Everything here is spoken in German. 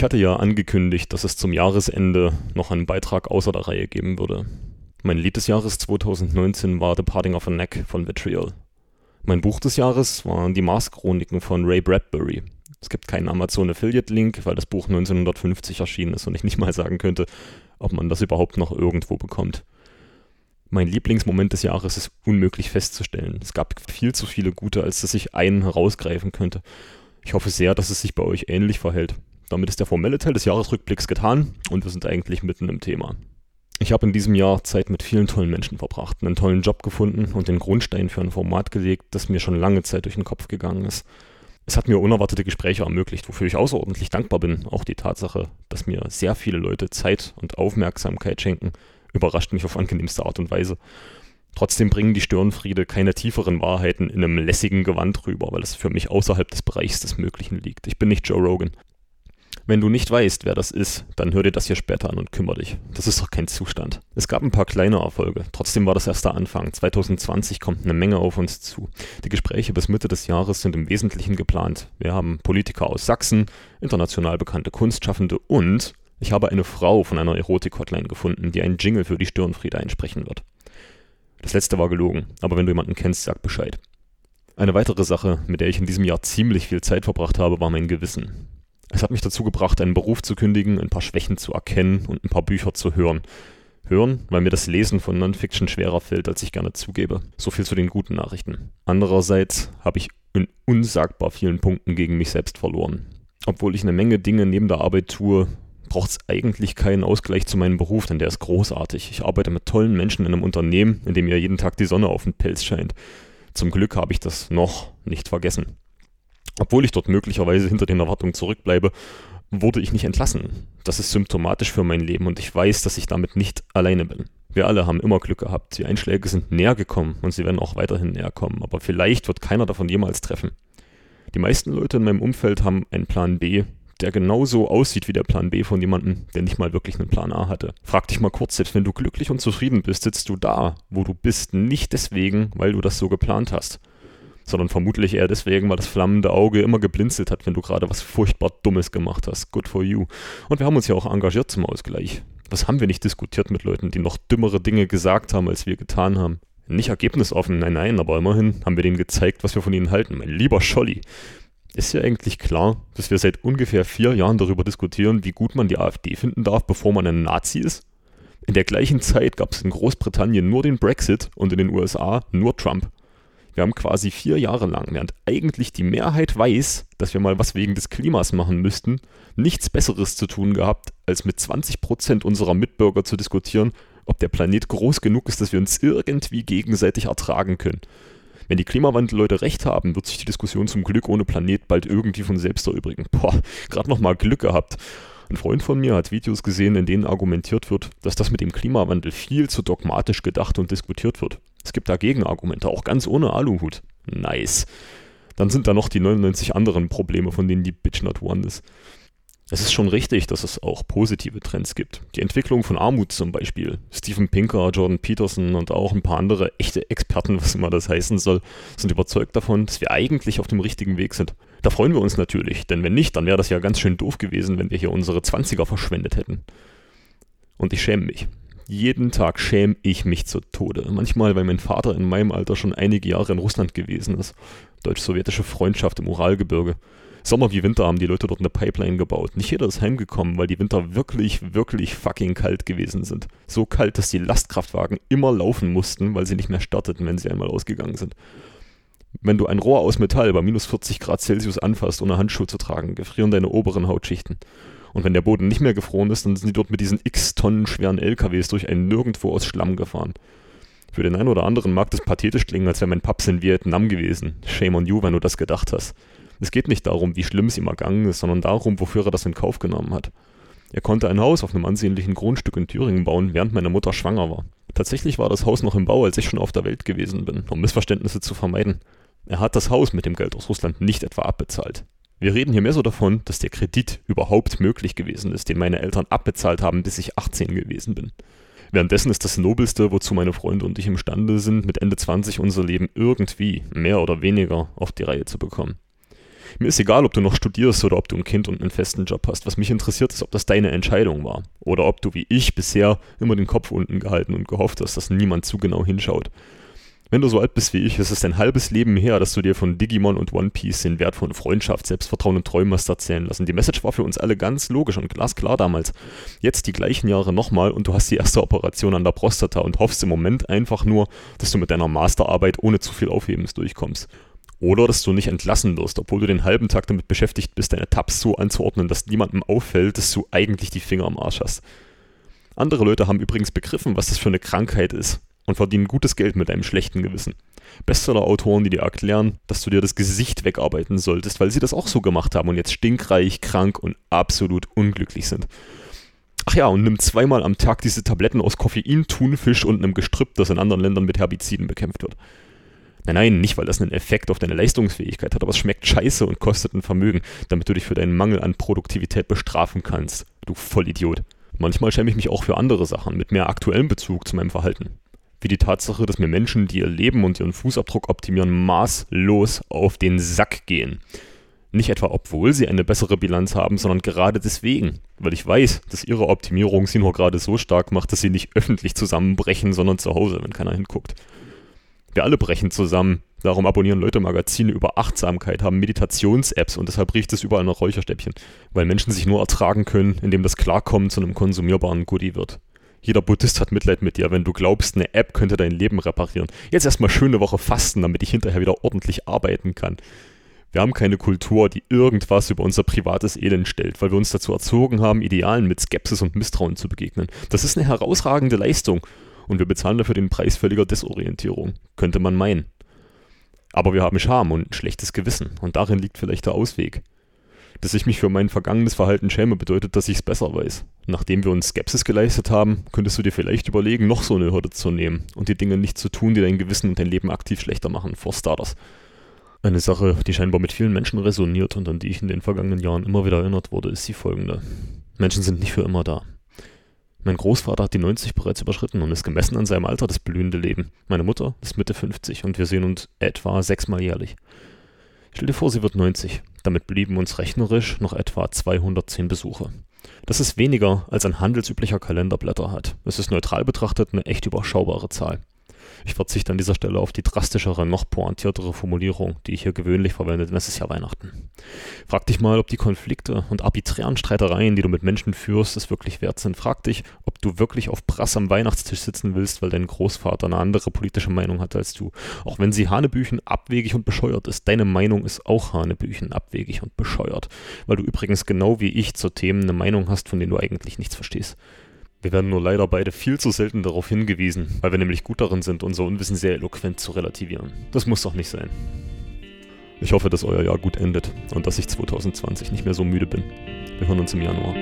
Ich hatte ja angekündigt, dass es zum Jahresende noch einen Beitrag außer der Reihe geben würde. Mein Lied des Jahres 2019 war The Parting of a Neck von Vitriol. Mein Buch des Jahres waren die Mars-Chroniken von Ray Bradbury. Es gibt keinen Amazon-Affiliate-Link, weil das Buch 1950 erschienen ist und ich nicht mal sagen könnte, ob man das überhaupt noch irgendwo bekommt. Mein Lieblingsmoment des Jahres ist unmöglich festzustellen. Es gab viel zu viele gute, als dass ich einen herausgreifen könnte. Ich hoffe sehr, dass es sich bei euch ähnlich verhält. Damit ist der formelle Teil des Jahresrückblicks getan und wir sind eigentlich mitten im Thema. Ich habe in diesem Jahr Zeit mit vielen tollen Menschen verbracht, einen tollen Job gefunden und den Grundstein für ein Format gelegt, das mir schon lange Zeit durch den Kopf gegangen ist. Es hat mir unerwartete Gespräche ermöglicht, wofür ich außerordentlich dankbar bin. Auch die Tatsache, dass mir sehr viele Leute Zeit und Aufmerksamkeit schenken, überrascht mich auf angenehmste Art und Weise. Trotzdem bringen die Störenfriede keine tieferen Wahrheiten in einem lässigen Gewand rüber, weil es für mich außerhalb des Bereichs des Möglichen liegt. Ich bin nicht Joe Rogan. Wenn du nicht weißt, wer das ist, dann hör dir das hier später an und kümmere dich. Das ist doch kein Zustand. Es gab ein paar kleine Erfolge. Trotzdem war das erst der Anfang. 2020 kommt eine Menge auf uns zu. Die Gespräche bis Mitte des Jahres sind im Wesentlichen geplant. Wir haben Politiker aus Sachsen, international bekannte Kunstschaffende und ich habe eine Frau von einer Erotik-Hotline gefunden, die einen Jingle für die Stirnfriede einsprechen wird. Das letzte war gelogen, aber wenn du jemanden kennst, sag Bescheid. Eine weitere Sache, mit der ich in diesem Jahr ziemlich viel Zeit verbracht habe, war mein Gewissen. Es hat mich dazu gebracht, einen Beruf zu kündigen, ein paar Schwächen zu erkennen und ein paar Bücher zu hören. Hören, weil mir das Lesen von Nonfiction schwerer fällt, als ich gerne zugebe. So viel zu den guten Nachrichten. Andererseits habe ich in unsagbar vielen Punkten gegen mich selbst verloren. Obwohl ich eine Menge Dinge neben der Arbeit tue, braucht es eigentlich keinen Ausgleich zu meinem Beruf, denn der ist großartig. Ich arbeite mit tollen Menschen in einem Unternehmen, in dem mir jeden Tag die Sonne auf den Pelz scheint. Zum Glück habe ich das noch nicht vergessen. Obwohl ich dort möglicherweise hinter den Erwartungen zurückbleibe, wurde ich nicht entlassen. Das ist symptomatisch für mein Leben und ich weiß, dass ich damit nicht alleine bin. Wir alle haben immer Glück gehabt. Die Einschläge sind näher gekommen und sie werden auch weiterhin näher kommen, aber vielleicht wird keiner davon jemals treffen. Die meisten Leute in meinem Umfeld haben einen Plan B, der genauso aussieht wie der Plan B von jemandem, der nicht mal wirklich einen Plan A hatte. Frag dich mal kurz, selbst wenn du glücklich und zufrieden bist, sitzt du da, wo du bist, nicht deswegen, weil du das so geplant hast, sondern vermutlich eher deswegen, weil das flammende Auge immer geblinzelt hat, wenn du gerade was furchtbar Dummes gemacht hast. Good for you. Und wir haben uns ja auch engagiert zum Ausgleich. Was haben wir nicht diskutiert mit Leuten, die noch dümmere Dinge gesagt haben, als wir getan haben? Nicht ergebnisoffen, nein, nein, aber immerhin haben wir denen gezeigt, was wir von ihnen halten. Mein lieber Scholli. Ist ja eigentlich klar, dass wir seit ungefähr vier Jahren darüber diskutieren, wie gut man die AfD finden darf, bevor man ein Nazi ist? In der gleichen Zeit gab es in Großbritannien nur den Brexit und in den USA nur Trump. Wir haben quasi vier Jahre lang, während eigentlich die Mehrheit weiß, dass wir mal was wegen des Klimas machen müssten, nichts Besseres zu tun gehabt, als mit 20% unserer Mitbürger zu diskutieren, ob der Planet groß genug ist, dass wir uns irgendwie gegenseitig ertragen können. Wenn die Klimawandelleute recht haben, wird sich die Diskussion zum Glück ohne Planet bald irgendwie von selbst erübrigen. Boah, gerade nochmal Glück gehabt. Ein Freund von mir hat Videos gesehen, in denen argumentiert wird, dass das mit dem Klimawandel viel zu dogmatisch gedacht und diskutiert wird. Es gibt da Gegenargumente, auch ganz ohne Aluhut. Nice. Dann sind da noch die 99 anderen Probleme, von denen die Bitch not one ist. Es ist schon richtig, dass es auch positive Trends gibt. Die Entwicklung von Armut zum Beispiel. Steven Pinker, Jordan Peterson und auch ein paar andere echte Experten, was immer das heißen soll, sind überzeugt davon, dass wir eigentlich auf dem richtigen Weg sind. Da freuen wir uns natürlich, denn wenn nicht, dann wäre das ja ganz schön doof gewesen, wenn wir hier unsere 20er verschwendet hätten. Und ich schäme mich. Jeden Tag schäme ich mich zu Tode. Manchmal, weil mein Vater in meinem Alter schon einige Jahre in Russland gewesen ist. Deutsch-sowjetische Freundschaft im Uralgebirge. Sommer wie Winter haben die Leute dort eine Pipeline gebaut. Nicht jeder ist heimgekommen, weil die Winter wirklich, wirklich fucking kalt gewesen sind. So kalt, dass die Lastkraftwagen immer laufen mussten, weil sie nicht mehr starteten, wenn sie einmal ausgegangen sind. Wenn du ein Rohr aus Metall bei minus 40 Grad Celsius anfasst, ohne Handschuhe zu tragen, gefrieren deine oberen Hautschichten. Und wenn der Boden nicht mehr gefroren ist, dann sind die dort mit diesen x Tonnen schweren LKWs durch ein Nirgendwo aus Schlamm gefahren. Für den einen oder anderen mag das pathetisch klingen, als wäre mein Paps in Vietnam gewesen. Shame on you, wenn du das gedacht hast. Es geht nicht darum, wie schlimm es ihm ergangen ist, sondern darum, wofür er das in Kauf genommen hat. Er konnte ein Haus auf einem ansehnlichen Grundstück in Thüringen bauen, während meine Mutter schwanger war. Tatsächlich war das Haus noch im Bau, als ich schon auf der Welt gewesen bin, um Missverständnisse zu vermeiden. Er hat das Haus mit dem Geld aus Russland nicht etwa abbezahlt. Wir reden hier mehr so davon, dass der Kredit überhaupt möglich gewesen ist, den meine Eltern abbezahlt haben, bis ich 18 gewesen bin. Währenddessen ist das Nobelste, wozu meine Freunde und ich imstande sind, mit Ende 20 unser Leben irgendwie, mehr oder weniger, auf die Reihe zu bekommen. Mir ist egal, ob du noch studierst oder ob du ein Kind und einen festen Job hast. Was mich interessiert, ist, ob das deine Entscheidung war. Oder ob du wie ich bisher immer den Kopf unten gehalten und gehofft hast, dass niemand zu genau hinschaut. Wenn du so alt bist wie ich, ist es dein halbes Leben her, dass du dir von Digimon und One Piece den Wert von Freundschaft, Selbstvertrauen und Träumen hast erzählen lassen. Die Message war für uns alle ganz logisch und glasklar damals. Jetzt die gleichen Jahre nochmal und du hast die erste Operation an der Prostata und hoffst im Moment einfach nur, dass du mit deiner Masterarbeit ohne zu viel Aufhebens durchkommst. Oder dass du nicht entlassen wirst, obwohl du den halben Tag damit beschäftigt bist, deine Tabs so anzuordnen, dass niemandem auffällt, dass du eigentlich die Finger am Arsch hast. Andere Leute haben übrigens begriffen, was das für eine Krankheit ist und verdienen gutes Geld mit einem schlechten Gewissen. Bestseller-Autoren, die dir erklären, dass du dir das Gesicht wegarbeiten solltest, weil sie das auch so gemacht haben und jetzt stinkreich, krank und absolut unglücklich sind. Ach ja, und nimm zweimal am Tag diese Tabletten aus Koffein, Thunfisch und einem Gestrüpp, das in anderen Ländern mit Herbiziden bekämpft wird. Nein, nein, nicht weil das einen Effekt auf deine Leistungsfähigkeit hat, aber es schmeckt scheiße und kostet ein Vermögen, damit du dich für deinen Mangel an Produktivität bestrafen kannst. Du Vollidiot. Manchmal schäme ich mich auch für andere Sachen mit mehr aktuellem Bezug zu meinem Verhalten wie die Tatsache, dass mir Menschen, die ihr Leben und ihren Fußabdruck optimieren, maßlos auf den Sack gehen. Nicht etwa, obwohl sie eine bessere Bilanz haben, sondern gerade deswegen, weil ich weiß, dass ihre Optimierung sie nur gerade so stark macht, dass sie nicht öffentlich zusammenbrechen, sondern zu Hause, wenn keiner hinguckt. Wir alle brechen zusammen. Darum abonnieren Leute Magazine über Achtsamkeit, haben Meditations-Apps und deshalb riecht es überall nach Räucherstäbchen. Weil Menschen sich nur ertragen können, indem das Klarkommen zu einem konsumierbaren Goodie wird. Jeder Buddhist hat Mitleid mit dir, wenn du glaubst, eine App könnte dein Leben reparieren. Jetzt erstmal schöne Woche fasten, damit ich hinterher wieder ordentlich arbeiten kann. Wir haben keine Kultur, die irgendwas über unser privates Elend stellt, weil wir uns dazu erzogen haben, Idealen mit Skepsis und Misstrauen zu begegnen. Das ist eine herausragende Leistung und wir bezahlen dafür den Preis völliger Desorientierung, könnte man meinen. Aber wir haben Scham und ein schlechtes Gewissen und darin liegt vielleicht der Ausweg. Dass ich mich für mein vergangenes Verhalten schäme, bedeutet, dass ich es besser weiß. Nachdem wir uns Skepsis geleistet haben, könntest du dir vielleicht überlegen, noch so eine Hürde zu nehmen und die Dinge nicht zu tun, die dein Gewissen und dein Leben aktiv schlechter machen, vor Starters. Eine Sache, die scheinbar mit vielen Menschen resoniert und an die ich in den vergangenen Jahren immer wieder erinnert wurde, ist die folgende. Menschen sind nicht für immer da. Mein Großvater hat die 90 bereits überschritten und ist gemessen an seinem Alter das blühende Leben. Meine Mutter ist Mitte 50 und wir sehen uns etwa sechsmal jährlich. Stell dir vor, sie wird 90. Damit blieben uns rechnerisch noch etwa 210 Besuche. Das ist weniger, als ein handelsüblicher Kalenderblätter hat. Es ist neutral betrachtet eine echt überschaubare Zahl. Ich verzichte an dieser Stelle auf die drastischere, noch pointiertere Formulierung, die ich hier gewöhnlich verwende, denn es ist ja Weihnachten. Frag dich mal, ob die Konflikte und arbiträren Streitereien, die du mit Menschen führst, es wirklich wert sind. Frag dich, ob du wirklich auf Brass am Weihnachtstisch sitzen willst, weil dein Großvater eine andere politische Meinung hat als du. Auch wenn sie Hanebüchen abwegig und bescheuert ist, deine Meinung ist auch Hanebüchen abwegig und bescheuert, weil du übrigens genau wie ich zu Themen eine Meinung hast, von denen du eigentlich nichts verstehst. Wir werden nur leider beide viel zu selten darauf hingewiesen, weil wir nämlich gut darin sind, unser Unwissen sehr eloquent zu relativieren. Das muss doch nicht sein. Ich hoffe, dass euer Jahr gut endet und dass ich 2020 nicht mehr so müde bin. Wir hören uns im Januar.